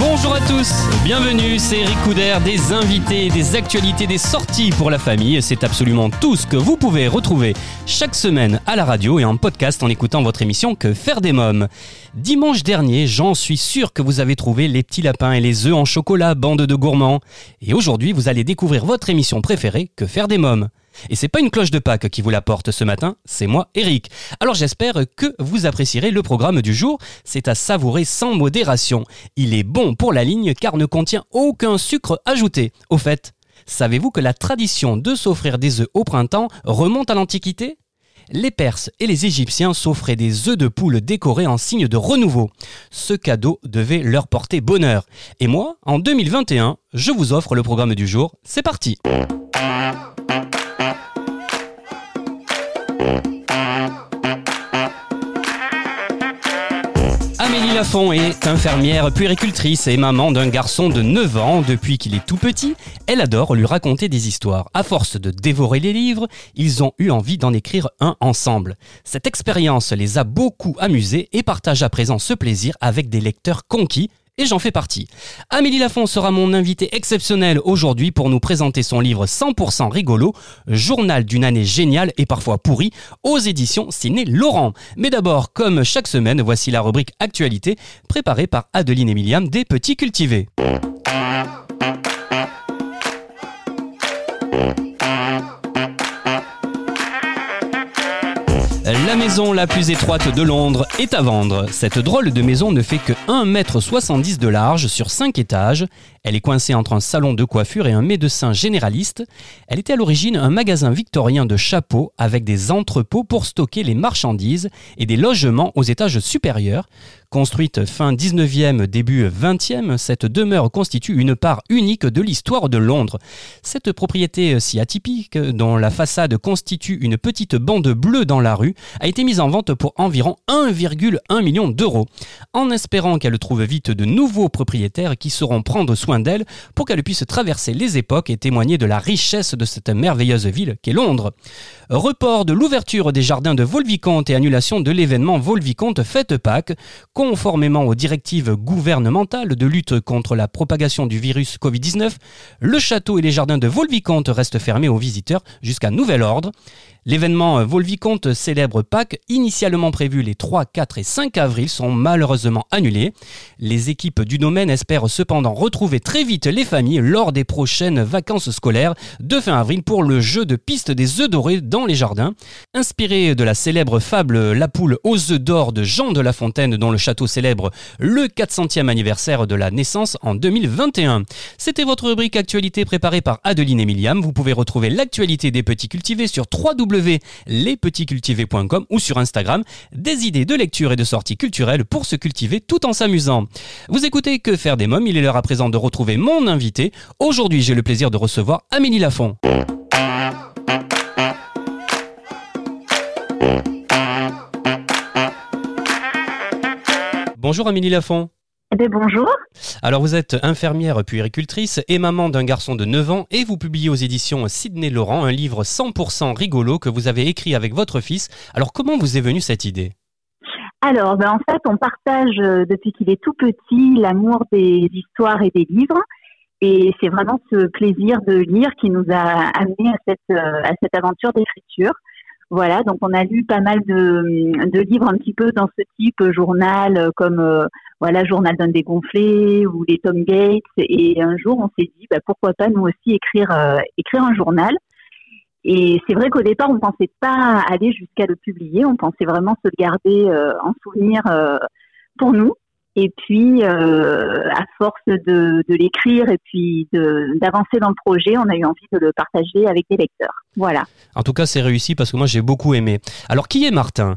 Bonjour à tous, bienvenue, c'est Eric des invités, des actualités, des sorties pour la famille. C'est absolument tout ce que vous pouvez retrouver chaque semaine à la radio et en podcast en écoutant votre émission Que faire des mômes. Dimanche dernier, j'en suis sûr que vous avez trouvé les petits lapins et les œufs en chocolat, bande de gourmands. Et aujourd'hui, vous allez découvrir votre émission préférée, Que faire des mômes. Et c'est pas une cloche de Pâques qui vous l'apporte ce matin, c'est moi, Eric. Alors j'espère que vous apprécierez le programme du jour. C'est à savourer sans modération. Il est bon pour la ligne car ne contient aucun sucre ajouté. Au fait, savez-vous que la tradition de s'offrir des œufs au printemps remonte à l'Antiquité? Les Perses et les Égyptiens s'offraient des œufs de poule décorés en signe de renouveau. Ce cadeau devait leur porter bonheur. Et moi, en 2021, je vous offre le programme du jour. C'est parti Amélie Lafont est infirmière puéricultrice et maman d'un garçon de 9 ans. Depuis qu'il est tout petit, elle adore lui raconter des histoires. À force de dévorer les livres, ils ont eu envie d'en écrire un ensemble. Cette expérience les a beaucoup amusés et partagent à présent ce plaisir avec des lecteurs conquis et j'en fais partie. Amélie Lafont sera mon invitée exceptionnelle aujourd'hui pour nous présenter son livre 100% rigolo, Journal d'une année géniale et parfois pourrie, aux éditions Ciné Laurent. Mais d'abord, comme chaque semaine, voici la rubrique Actualité, préparée par Adeline Emiliam des Petits Cultivés. La maison la plus étroite de Londres est à vendre. Cette drôle de maison ne fait que 1m70 de large sur 5 étages. Elle est coincée entre un salon de coiffure et un médecin généraliste. Elle était à l'origine un magasin victorien de chapeaux avec des entrepôts pour stocker les marchandises et des logements aux étages supérieurs. Construite fin 19e, début 20e, cette demeure constitue une part unique de l'histoire de Londres. Cette propriété si atypique, dont la façade constitue une petite bande bleue dans la rue, a été mise en vente pour environ 1,1 million d'euros, en espérant qu'elle trouve vite de nouveaux propriétaires qui sauront prendre soin d'elle pour qu'elle puisse traverser les époques et témoigner de la richesse de cette merveilleuse ville qu'est Londres. Report de l'ouverture des jardins de Volvicomte et annulation de l'événement Volvicomte Fête Pâques, conformément aux directives gouvernementales de lutte contre la propagation du virus Covid-19, le château et les jardins de Volvicomte restent fermés aux visiteurs jusqu'à nouvel ordre. L'événement Volvicomte célèbre Pâques, initialement prévu les 3, 4 et 5 avril, sont malheureusement annulés. Les équipes du domaine espèrent cependant retrouver très vite les familles lors des prochaines vacances scolaires de fin avril pour le jeu de piste des œufs dorés dans les jardins. Inspiré de la célèbre fable La poule aux œufs d'or de Jean de La Fontaine dont le château célèbre le 400e anniversaire de la naissance en 2021. C'était votre rubrique actualité préparée par Adeline Emiliam. Vous pouvez retrouver l'actualité des petits cultivés sur 3 www.lespetitscultivés.com ou sur Instagram, des idées de lecture et de sorties culturelles pour se cultiver tout en s'amusant. Vous écoutez Que faire des mômes, il est l'heure à présent de retrouver mon invité. Aujourd'hui, j'ai le plaisir de recevoir Amélie Lafont. Bonjour Amélie Lafont. Eh bien, bonjour. Alors vous êtes infirmière puéricultrice et maman d'un garçon de 9 ans et vous publiez aux éditions Sidney Laurent un livre 100% rigolo que vous avez écrit avec votre fils. Alors comment vous est venue cette idée? Alors, ben, en fait, on partage euh, depuis qu'il est tout petit l'amour des histoires et des livres. Et c'est vraiment ce plaisir de lire qui nous a amené à cette, euh, à cette aventure d'écriture. Voilà, donc on a lu pas mal de, de, livres un petit peu dans ce type journal, euh, comme euh, voilà Journal d'un dégonflé ou les Tom Gates. Et un jour, on s'est dit bah, pourquoi pas nous aussi écrire euh, écrire un journal. Et c'est vrai qu'au départ, on pensait pas aller jusqu'à le publier, on pensait vraiment se le garder en souvenir pour nous. Et puis, euh, à force de, de l'écrire et puis d'avancer dans le projet, on a eu envie de le partager avec des lecteurs. Voilà. En tout cas, c'est réussi parce que moi, j'ai beaucoup aimé. Alors, qui est Martin?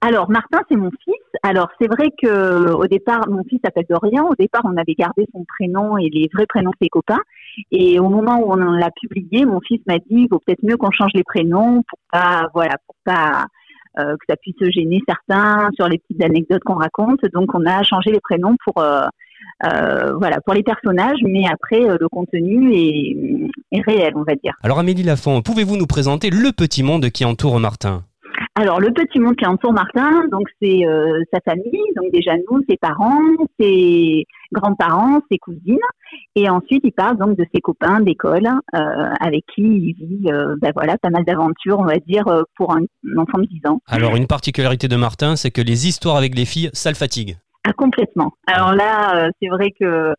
Alors, Martin, c'est mon fils. Alors c'est vrai que au départ, mon fils s'appelle Dorian. Au départ, on avait gardé son prénom et les vrais prénoms de ses copains. Et au moment où on l'a publié, mon fils m'a dit il vaut peut-être mieux qu'on change les prénoms pour pas, voilà, pour pas euh, que ça puisse gêner certains sur les petites anecdotes qu'on raconte. Donc on a changé les prénoms pour euh, euh, voilà pour les personnages, mais après le contenu est, est réel, on va dire. Alors Amélie Lafont, pouvez-vous nous présenter le petit monde qui entoure Martin? Alors le petit monde qui entoure Martin, donc c'est euh, sa famille, donc déjà nous, ses parents, ses grands-parents, ses cousines, et ensuite il parle donc de ses copains d'école euh, avec qui il vit, euh, ben voilà, pas mal d'aventures, on va dire, pour un, enfant de 10 ans. Alors une particularité de Martin, c'est que les histoires avec les filles, ça le fatigue. Ah, complètement. Alors là, c'est vrai que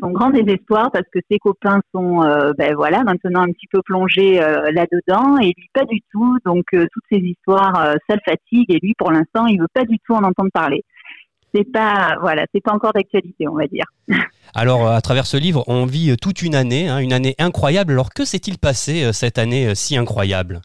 son grand désespoir parce que ses copains sont, euh, ben voilà, maintenant un petit peu plongés euh, là-dedans et lui pas du tout. Donc euh, toutes ces histoires, ça le fatigue et lui pour l'instant il veut pas du tout en entendre parler. C'est pas, voilà, c'est pas encore d'actualité, on va dire. Alors à travers ce livre, on vit toute une année, hein, une année incroyable. Alors que s'est-il passé cette année si incroyable?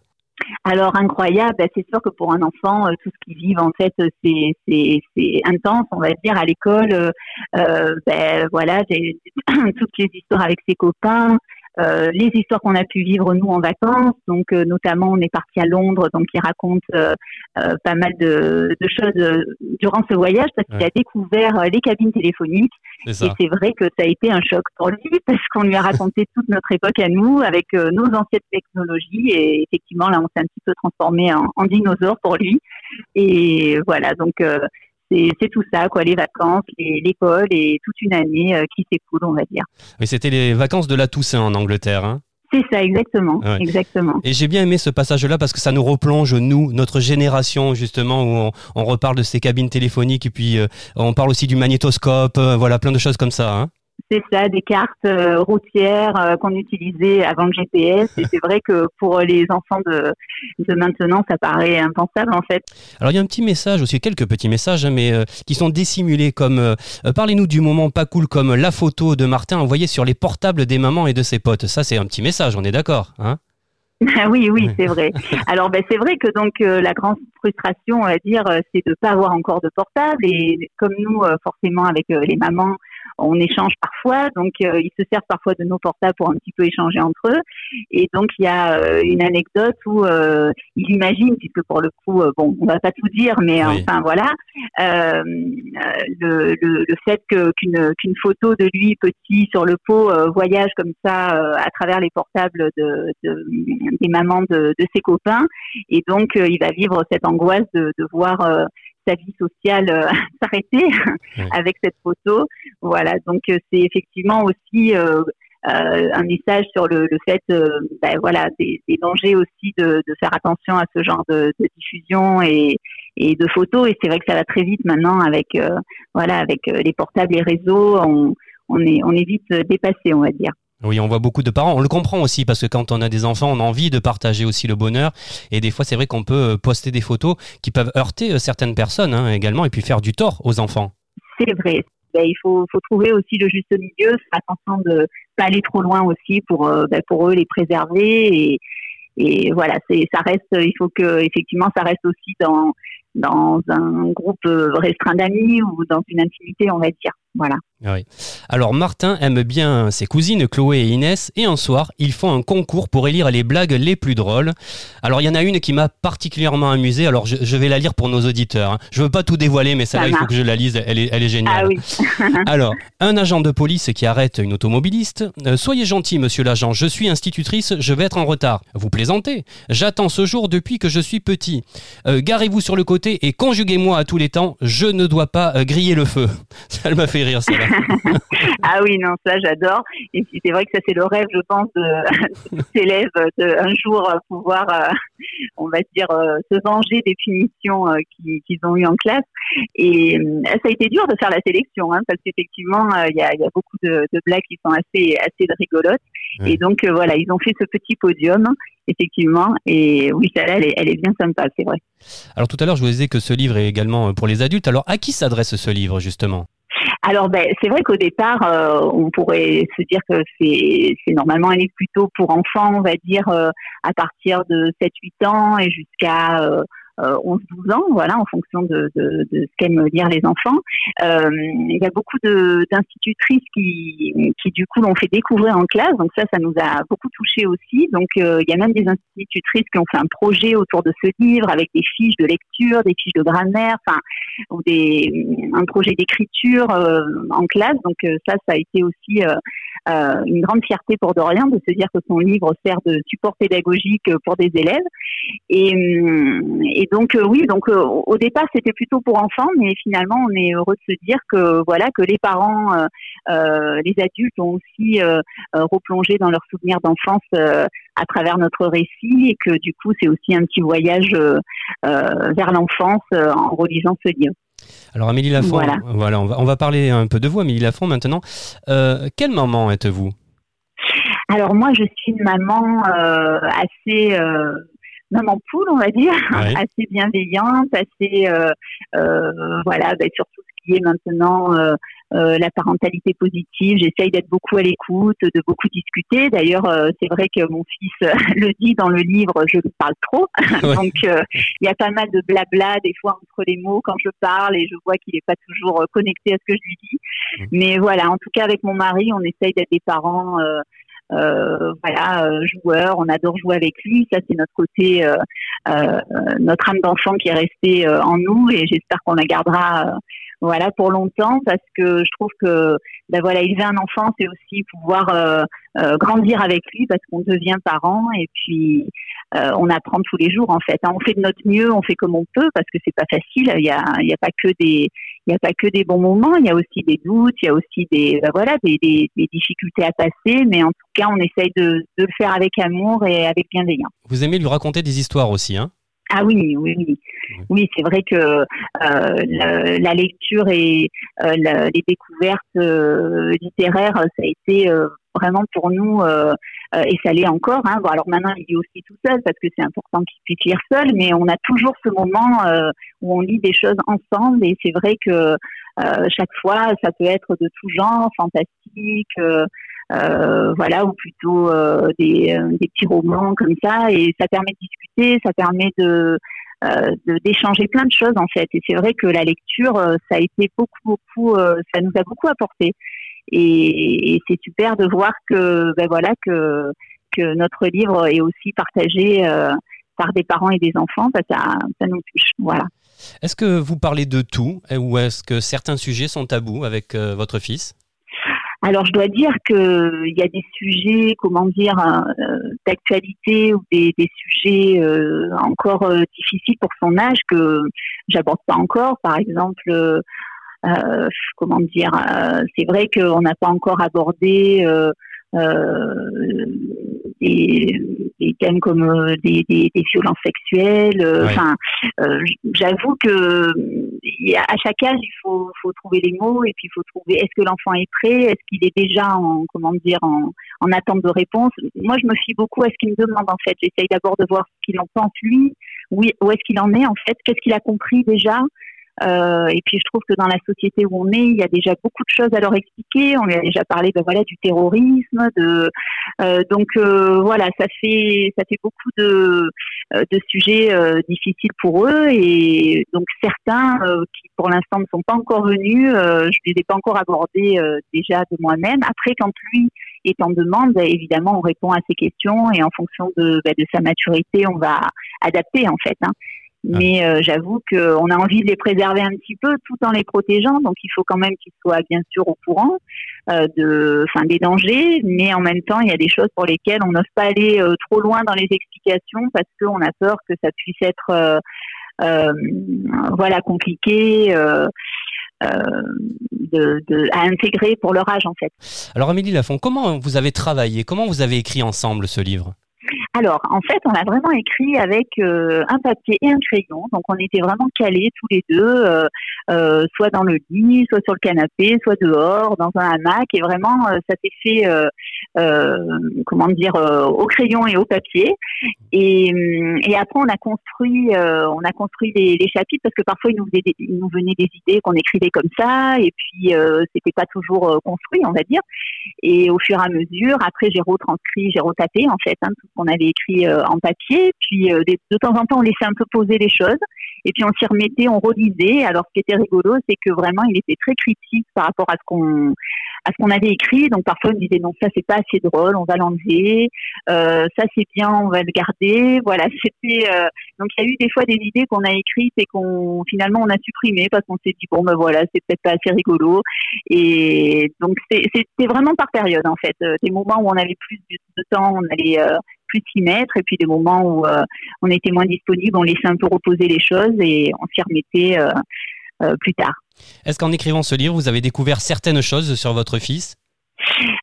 Alors incroyable, ben, c'est sûr que pour un enfant, euh, tout ce qu'ils vivent en fait, c'est c'est intense, on va dire à l'école. Euh, euh ben voilà, toutes les histoires avec ses copains, euh, les histoires qu'on a pu vivre nous en vacances. Donc, euh, notamment, on est parti à Londres, donc il raconte euh, pas mal de, de, choses durant ce voyage parce qu'il a découvert les cabines téléphoniques. Et c'est vrai que ça a été un choc pour lui parce qu'on lui a raconté toute notre époque à nous avec nos anciennes technologies et effectivement là, on s'est un petit peu transformé en, en dinosaure pour lui. Et voilà, donc c'est tout ça, quoi, les vacances, l'école et toute une année euh, qui s'écoule, on va dire. Mais c'était les vacances de la Toussaint en Angleterre, hein c'est ça, exactement, exactement. Et j'ai bien aimé ce passage-là parce que ça nous replonge, nous, notre génération, justement, où on, reparle de ces cabines téléphoniques et puis euh, on parle aussi du magnétoscope, euh, voilà, plein de choses comme ça. Hein c'est ça, des cartes euh, routières euh, qu'on utilisait avant le GPS. Et c'est vrai que pour les enfants de, de maintenant, ça paraît impensable en fait. Alors il y a un petit message aussi, quelques petits messages, hein, mais euh, qui sont dissimulés comme parlez-nous du moment pas cool comme la photo de Martin envoyée sur les portables des mamans et de ses potes. Ça c'est un petit message, on est d'accord, hein? Oui, oui, c'est vrai. Alors, ben, c'est vrai que donc la grande frustration, on va dire, c'est de pas avoir encore de portable. Et comme nous, forcément, avec les mamans, on échange parfois, donc euh, ils se servent parfois de nos portables pour un petit peu échanger entre eux. Et donc il y a euh, une anecdote où euh, il imagine, puisque pour le coup, bon, on va pas tout dire, mais enfin voilà, le, le, le, fait qu'une qu'une photo de lui petit sur le pot voyage comme ça à travers les portables de, de des mamans de, de, ses copains, et donc il va vivre cette angoisse de, de voir sa vie sociale euh, s'arrêter avec cette photo. Voilà, donc euh, c'est effectivement aussi euh, un message sur le, fait, ben, voilà, des, dangers aussi de, faire attention à ce genre de, diffusion et, de photos. Et c'est vrai que ça va très vite maintenant avec, voilà, avec les portables, les réseaux, on, on est, on est vite dépassé, on va dire. Oui, on voit beaucoup de parents. On le comprend aussi parce que quand on a des enfants, on a envie de partager aussi le bonheur. Et des fois, c'est vrai qu'on peut euh, poster des photos qui peuvent heurter euh, certaines personnes hein, également et puis faire du tort aux enfants. C'est vrai. Ben, il faut, trouver aussi le juste milieu, faire attention de pas aller trop loin aussi pour, euh, ben, pour eux les préserver. Et, voilà, ça reste, il faut que effectivement, ça reste aussi dans, dans un groupe restreint d'amis ou dans une intimité, on va dire. Voilà. Oui. Alors Martin aime bien ses cousines Chloé et Inès et un soir, ils font un concours pour élire les blagues les plus drôles. Alors il y en a une qui m'a particulièrement amusé, alors je, vais la lire pour nos auditeurs. Hein. Je veux pas tout dévoiler mais celle-là il faut que je la lise, elle est, elle est géniale. Ah oui. alors, un agent de police qui arrête une automobiliste. Euh, soyez gentil monsieur l'agent, je suis institutrice, je vais être en retard. Vous plaisantez? J'attends ce jour depuis que je suis petit. Euh, garez-vous sur le côté et conjuguez-moi à tous les temps, je ne dois pas euh, griller le feu. Ça m'a fait rire. Ah oui, non, ça j'adore. Et c'est vrai que ça c'est le rêve, je pense, de, tous ces élèves de un jour euh, pouvoir, euh, on va dire, euh, se venger des punitions qu'ils ont eues en classe. Et ça a été dur de faire la sélection, hein, parce qu'effectivement, il y a, y, a, beaucoup de, de, blagues qui sont assez assez rigolotes. Et donc voilà, ils ont fait ce petit podium effectivement. Et oui, celle-là, elle elle est bien sympa, c'est vrai. Alors tout à l'heure, je vous disais que ce livre est également pour les adultes. Alors à qui s'adresse ce livre justement? Alors, ben, c'est vrai qu'au départ, euh, on pourrait se dire que c'est, normalement un plutôt pour enfants, on va dire, euh, à partir de 7-8 ans et jusqu'à 11-12 ans, voilà, en fonction de, de, de ce qu'aiment lire les enfants. il y a beaucoup d'institutrices qui, qui du coup l'ont fait découvrir en classe, donc ça, ça nous a beaucoup touché aussi. Donc il y a même des institutrices qui ont fait un projet autour de ce livre avec des fiches de lecture, des fiches de grammaire, enfin, ou des, un projet d'écriture en classe. Donc ça, ça a été aussi euh, une grande fierté pour Dorian de se dire que son livre sert de support pédagogique pour des élèves. Et, et donc euh, oui, donc euh, au départ c'était plutôt pour enfants, mais finalement on est heureux de se dire que voilà que les parents, les adultes ont aussi replongé dans leurs souvenirs d'enfance à travers notre récit et que du coup c'est aussi un petit voyage vers l'enfance en relisant ce livre. Alors Amélie Lafont, voilà, on, va, on, va, parler un peu de vous, Amélie Lafont maintenant. Euh, quelle maman êtes-vous? Alors moi, je suis une maman euh, assez euh, maman poule, on va dire, assez bienveillante, assez voilà, ben, surtout ce qui est maintenant euh, la parentalité positive. J'essaye d'être beaucoup à l'écoute, de beaucoup discuter. D'ailleurs, euh, c'est vrai que mon fils le dit dans le livre, je parle trop. Donc, euh, il y a pas mal de blabla des fois entre les mots quand je parle et je vois qu'il n'est pas toujours connecté à ce que je lui dis. Mmh. Mais voilà, en tout cas, avec mon mari, on essaye d'être des parents. Euh, voilà, joueurs, on adore jouer avec lui. Ça, c'est notre côté, euh, notre âme d'enfant qui est restée en nous et j'espère qu'on la gardera voilà pour longtemps parce que je trouve que ben voilà élever un enfant c'est aussi pouvoir euh, euh, grandir avec lui parce qu'on devient parent et puis euh, on apprend tous les jours en fait hein. on fait de notre mieux on fait comme on peut parce que c'est pas facile il y a il y a pas que des il y a pas que des bons moments il y a aussi des doutes il y a aussi des ben voilà des, des, des, difficultés à passer mais en tout cas on essaye de, de le faire avec amour et avec bienveillance vous aimez lui raconter des histoires aussi hein? Ah oui, oui, oui. Oui, c'est vrai que euh, la, lecture et euh, les découvertes euh, littéraires, ça a été vraiment pour nous, et ça l'est encore. Hein. Bon, alors maintenant, il lit aussi tout seul parce que c'est important qu'il puisse lire seul, mais on a toujours ce moment où on lit des choses ensemble, et c'est vrai que chaque fois, ça peut être de tout genre, fantastique. Euh, voilà, ou plutôt euh, des, euh, des, petits romans comme ça, et ça permet de discuter, ça permet de d'échanger plein de choses en fait. Et c'est vrai que la lecture, ça a été beaucoup, beaucoup, ça nous a beaucoup apporté. Et, c'est super de voir que, ben voilà, que que notre livre est aussi partagé par des parents et des enfants, ben ça, ça nous touche. Voilà. Est-ce que vous parlez de tout ou est-ce que certains sujets sont tabous avec votre fils? Alors je dois dire qu'il y a des sujets, comment dire, euh, d'actualité ou des, sujets euh, encore euh, difficiles pour son âge que j'aborde pas encore. Par exemple, comment dire, c'est vrai qu'on n'a pas encore abordé des, des, thèmes comme euh, des, des, des violences sexuelles. Euh, enfin, euh, j'avoue que à chaque âge, il faut, faut trouver les mots et puis il faut trouver est-ce que l'enfant est prêt, est-ce qu'il est déjà en comment dire en, en attente de réponse? Moi, je me fie beaucoup à ce qu'il me demande en fait. J'essaye d'abord de voir ce qu'il en pense lui, oui, où est-ce qu'il en est en fait, qu'est-ce qu'il a compris déjà? Euh, et puis je trouve que dans la société où on est, il y a déjà beaucoup de choses à leur expliquer. On lui a déjà parlé, ben voilà, du terrorisme, de euh, donc euh, voilà, ça fait ça fait beaucoup de euh, de sujets euh, difficiles pour eux et donc certains qui pour l'instant ne sont pas encore venus, je les ai pas encore abordés déjà de moi-même. Après, quand lui est en demande, ben, évidemment, on répond à ses questions et en fonction de, ben, de sa maturité, on va adapter en fait. Hein. Ah. Mais euh, j'avoue qu'on a envie de les préserver un petit peu tout en les protégeant. Donc il faut quand même qu'ils soient bien sûr au courant euh, de, des dangers, mais en même temps il y a des choses pour lesquelles on n'ose pas aller euh, trop loin dans les explications parce qu'on a peur que ça puisse être voilà compliqué. De, de, à intégrer pour leur âge en fait. Alors Amélie Lafont, comment vous avez travaillé Comment vous avez écrit ensemble ce livre? Alors, en fait, on a vraiment écrit avec euh, un papier et un crayon. Donc, on était vraiment calés tous les deux, euh, euh, soit dans le lit, soit sur le canapé, soit dehors, dans un hamac. Et vraiment, ça s'est fait, comment dire, au crayon et au papier. Et, après, on a construit, on a construit les, chapitres parce que parfois, il nous, il nous venait des idées qu'on écrivait comme ça, et puis c'était pas toujours construit, on va dire. Et au fur et à mesure, après, j'ai retranscrit, j'ai retapé en fait hein, tout ce qu'on a avait écrit en papier. Puis de, temps en temps, on laissait un peu poser les choses. Et puis on s'y remettait, on relisait. Alors ce qui était rigolo, c'est que vraiment, il était très critique par rapport à ce qu'on à ce qu'on avait écrit. Donc parfois, on disait non, ça c'est pas assez drôle, on va l'enlever. Euh, ça c'est bien, on va le garder. Voilà, c'était. Euh, donc il y a eu des fois des idées qu'on a écrites et qu'on finalement on a supprimées parce qu'on s'est dit bon ben voilà, c'est peut-être pas assez rigolo. Et donc c'était vraiment par période en fait. Euh, des moments où on avait plus de temps, on allait plus s'y mettre, et puis des moments où on était moins disponible, on laissait un peu reposer les choses et on s'y remettait plus tard. Est-ce qu'en écrivant ce livre, vous avez découvert certaines choses sur votre fils?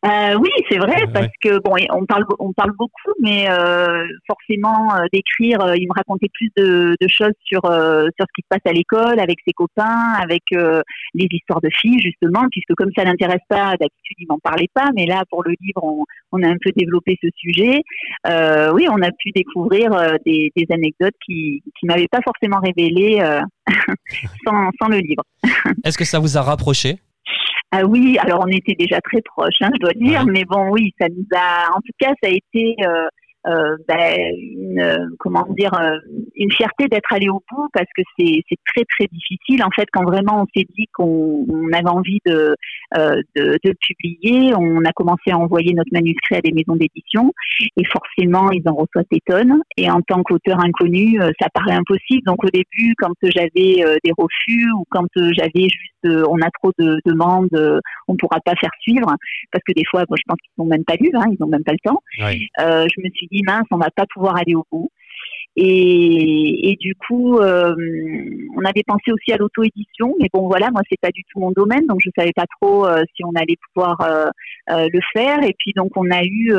Euh, oui, c'est vrai, parce que bon, on parle, on parle beaucoup, mais euh, forcément euh, d'écrire, il me racontait plus de, choses sur sur ce qui se passe à l'école, avec ses copains, avec les histoires de filles justement, puisque comme ça l'intéresse pas, d'habitude il m'en parlait pas, mais là pour le livre, on, a un peu développé ce sujet. oui, on a pu découvrir des, anecdotes qui qui m'avaient pas forcément révélé sans sans le livre. Est-ce que ça vous a rapproché? Ah oui, alors on était déjà très proches, hein, je dois dire, mais bon, oui, ça nous a, en tout cas, ça a été euh, euh, ben, une, comment dire, euh, une fierté d'être allé au bout parce que c'est très très difficile. En fait, quand vraiment on s'est dit qu'on avait envie de, euh, de, de publier, on a commencé à envoyer notre manuscrit à des maisons d'édition et forcément ils en reçoivent des tonnes. Et en tant qu'auteur inconnu, ça paraît impossible. Donc au début, quand j'avais des refus ou quand j'avais juste on a trop de demandes, on pourra pas faire suivre parce que des fois, je pense qu'ils n'ont même pas lu, hein, ils n'ont même pas le temps. je me suis dit mince, on va pas pouvoir aller au bout. Et, du coup, euh, on avait pensé aussi à l'auto-édition, mais bon, voilà, moi, c'est pas du tout mon domaine, donc je savais pas trop euh, si on allait pouvoir euh, le faire. Et puis, donc, on a eu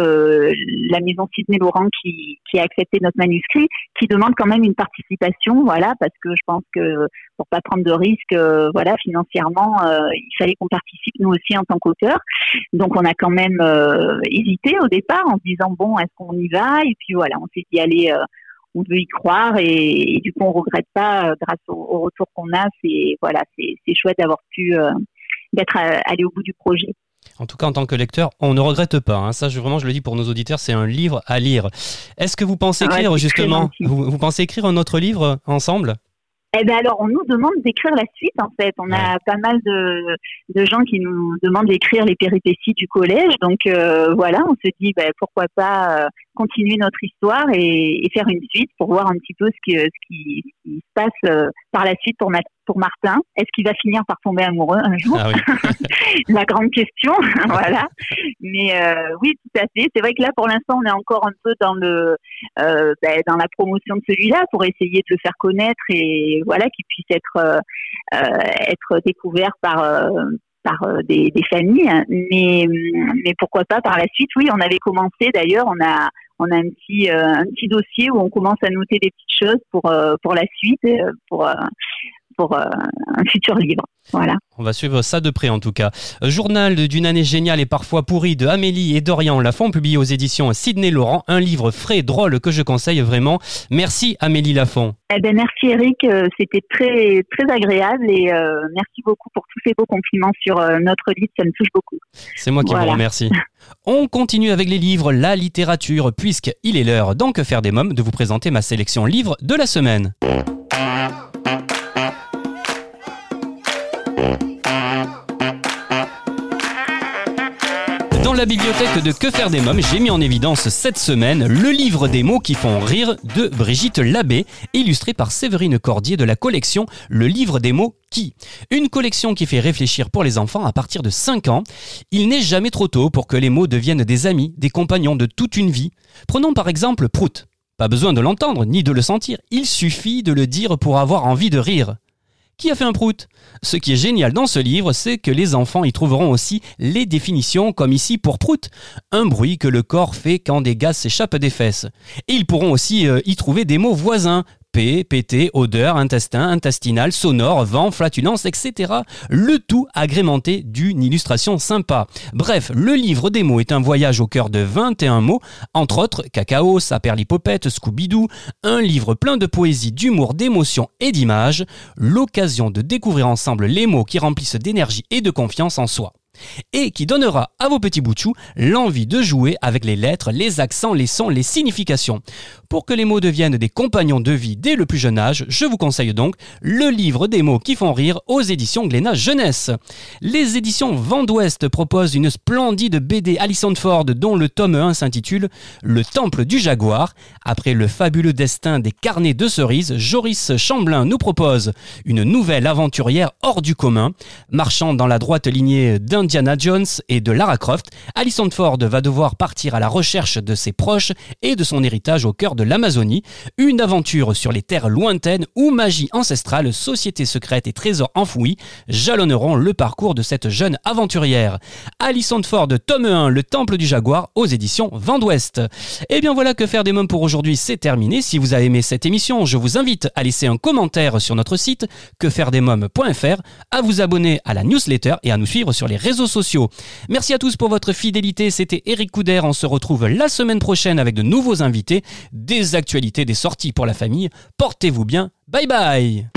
la maison Sidney Laurent qui, qui a accepté notre manuscrit, qui demande quand même une participation, voilà, parce que je pense que pour pas prendre de risques, voilà, financièrement, il fallait qu'on participe nous aussi en tant qu'auteur. Donc, on a quand même hésité au départ en se disant bon, est-ce qu'on y va? Et puis voilà, on s'est dit allez on veut y croire et, du coup on regrette pas euh, grâce au, retour qu'on a. C'est voilà, c'est chouette d'avoir pu euh, d'être euh, allé au bout du projet. En tout cas, en tant que lecteur, on ne regrette pas. Hein. Ça, je, vraiment, je le dis pour nos auditeurs, c'est un livre à lire. Est-ce que vous pensez ah écrire justement vous, pensez écrire un autre livre ensemble? Eh ben alors, on nous demande d'écrire la suite, en fait. On a pas mal de, de, gens qui nous demandent d'écrire les péripéties du collège. Donc voilà, on se dit ben, pourquoi pas continuer notre histoire et, faire une suite pour voir un petit peu ce qui, ce qui, se passe euh, par la suite pour, pour Martin. Est-ce qu'il va finir par tomber amoureux un jour ah La grande question, voilà. Mais euh, oui, tout à fait. C'est vrai que là, pour l'instant, on est encore un peu dans le euh, ben, dans la promotion de celui-là pour essayer de le faire connaître et voilà qu'il puisse être être découvert par par des, des, familles, mais, mais pourquoi pas par la suite? Oui, on avait commencé d'ailleurs, on a on a un petit euh, un petit dossier où on commence à noter des petites choses pour euh, pour la suite, euh, pour pour un futur livre. Voilà. On va suivre ça de près en tout cas. Journal d'une année géniale et parfois pourrie de Amélie et Dorian Lafont, publié aux éditions Sidney Laurent. Un livre frais, drôle que je conseille vraiment. Merci Amélie Lafont. Eh ben, merci Eric, c'était très très agréable et merci beaucoup pour tous ces beaux compliments sur notre livre, ça me touche beaucoup. C'est moi qui vous remercie. On continue avec les livres, la littérature, puisqu'il est l'heure, dans Que faire des mômes, de vous présenter ma sélection livres de la semaine. Bibliothèque de Que faire des mômes, j'ai mis en évidence cette semaine le livre des mots qui font rire de Brigitte Labbé, illustré par Séverine Cordier de la collection Le livre des mots qui Une collection qui fait réfléchir pour les enfants à partir de 5 ans. Il n'est jamais trop tôt pour que les mots deviennent des amis, des compagnons de toute une vie. Prenons par exemple Prout. Pas besoin de l'entendre ni de le sentir, il suffit de le dire pour avoir envie de rire. Qui a fait un prout? Ce qui est génial dans ce livre, c'est que les enfants y trouveront aussi les définitions, comme ici pour prout, un bruit que le corps fait quand des gaz s'échappent des fesses. Et ils pourront aussi euh, y trouver des mots voisins, pété, odeur, intestin, intestinal, sonore, vent, flatulence, etc. Le tout agrémenté d'une illustration sympa. Bref, le livre des mots est un voyage au cœur de 21 mots, entre autres cacao, saperlipopette, Scooby-Doo, un livre plein de poésie, d'humour, d'émotion et d'images, l'occasion de découvrir ensemble les mots qui remplissent d'énergie et de confiance en soi. Et qui donnera à vos petits bouts l'envie de jouer avec les lettres, les accents, les sons, les significations. Pour que les mots deviennent des compagnons de vie dès le plus jeune âge, je vous conseille donc le livre des mots qui font rire aux éditions Glénat Jeunesse. Les éditions Vent d'Ouest proposent une splendide BD Alison Ford dont le tome 1 s'intitule Le Temple du Jaguar. Après le fabuleux destin des carnets de cerises, Joris Chamblin nous propose une nouvelle aventurière hors du commun. Marchant dans la droite lignée d'Indiana Jones et de Lara Croft, Alison Ford va devoir partir à la recherche de ses proches et de son héritage au cœur de l'Amazonie. Une aventure sur les terres lointaines où magie ancestrale, société secrète et trésors enfouis jalonneront le parcours de cette jeune aventurière. Alison Ford, tome 1, Le Temple du Jaguar, aux éditions Vent d'Ouest. Et eh bien voilà que faire des mômes pour aujourd'hui, c'est terminé. Si vous avez aimé cette émission, je vous invite à laisser un commentaire sur notre site quefairedesmoms.fr, à vous abonner à la newsletter et à nous suivre sur les sociaux. Merci à tous pour votre fidélité. C'était Eric Couder. On se retrouve la semaine prochaine avec de nouveaux invités, des actualités, des sorties pour la famille. Portez-vous bien. Bye bye